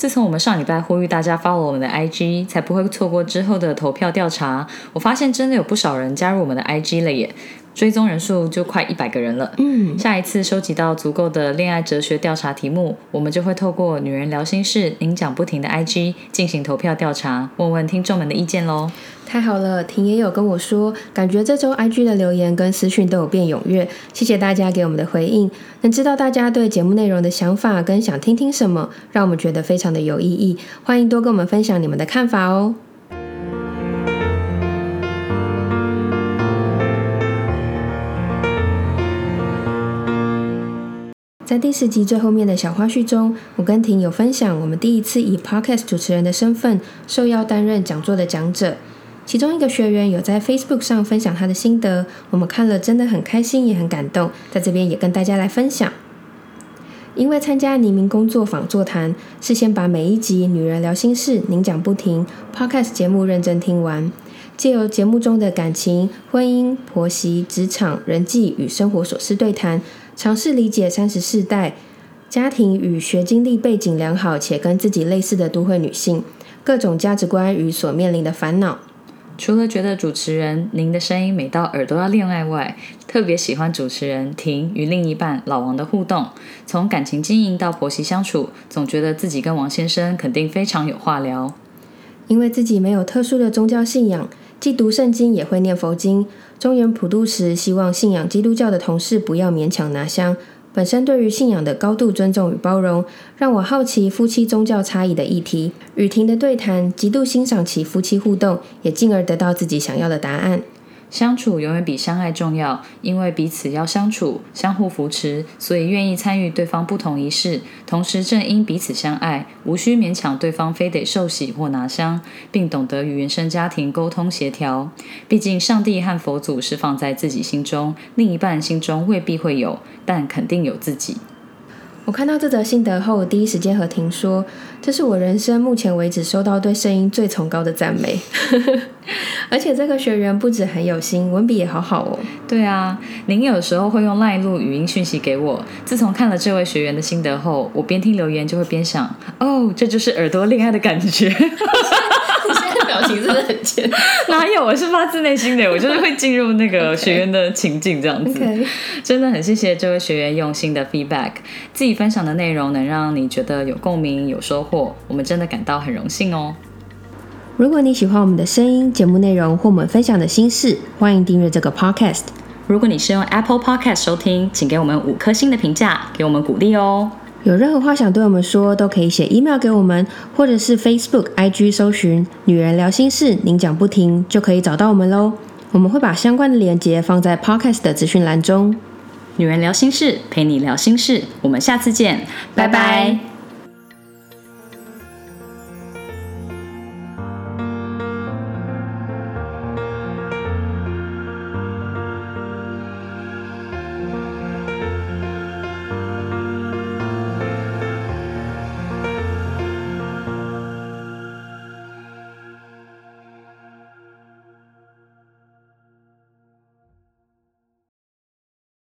自从我们上礼拜呼吁大家 follow 我们的 IG，才不会错过之后的投票调查，我发现真的有不少人加入我们的 IG 了耶。追踪人数就快一百个人了。嗯，下一次收集到足够的恋爱哲学调查题目，我们就会透过“女人聊心事”您讲不停的 IG 进行投票调查，问问听众们的意见喽。太好了，婷也有跟我说，感觉这周 IG 的留言跟私讯都有变踊跃，谢谢大家给我们的回应，能知道大家对节目内容的想法跟想听听什么，让我们觉得非常的有意义。欢迎多跟我们分享你们的看法哦。在第四集最后面的小花絮中，我跟婷有分享我们第一次以 podcast 主持人的身份受邀担任讲座的讲者。其中一个学员有在 Facebook 上分享他的心得，我们看了真的很开心，也很感动，在这边也跟大家来分享。因为参加黎明工作坊座谈，事先把每一集《女人聊心事》您讲不停 podcast 节目认真听完，借由节目中的感情、婚姻、婆媳、职场、人际与生活琐事对谈。尝试理解三十世代家庭与学经历背景良好且跟自己类似的都会女性各种价值观与所面临的烦恼。除了觉得主持人您的声音美到耳朵要恋爱外，特别喜欢主持人婷与另一半老王的互动。从感情经营到婆媳相处，总觉得自己跟王先生肯定非常有话聊。因为自己没有特殊的宗教信仰。既读圣经也会念佛经。中原普渡时，希望信仰基督教的同事不要勉强拿香。本身对于信仰的高度尊重与包容，让我好奇夫妻宗教差异的议题。雨婷的对谈，极度欣赏其夫妻互动，也进而得到自己想要的答案。相处永远比相爱重要，因为彼此要相处，相互扶持，所以愿意参与对方不同仪式。同时，正因彼此相爱，无需勉强对方非得受洗或拿香，并懂得与原生家庭沟通协调。毕竟，上帝和佛祖是放在自己心中，另一半心中未必会有，但肯定有自己。我看到这则心得后，第一时间和婷说：“这是我人生目前为止收到对声音最崇高的赞美。”而且这个学员不止很有心，文笔也好好哦。对啊，您有时候会用赖录语音讯息给我。自从看了这位学员的心得后，我边听留言就会边想：哦，这就是耳朵恋爱的感觉。表情真的很贱，哪有？我是发自内心的，我就是会进入那个 学员的情境这样子。真的很谢谢这位学员用心的 feedback，自己分享的内容能让你觉得有共鸣、有收获，我们真的感到很荣幸哦。如果你喜欢我们的声音、节目内容或我们分享的心事，欢迎订阅这个 podcast。如果你是用 Apple Podcast 收听，请给我们五颗星的评价，给我们鼓励哦。有任何话想对我们说，都可以写 email 给我们，或者是 Facebook、IG 搜寻“女人聊心事”，您讲不停就可以找到我们喽。我们会把相关的链接放在 Podcast 的资讯栏中。女人聊心事，陪你聊心事，我们下次见，拜拜。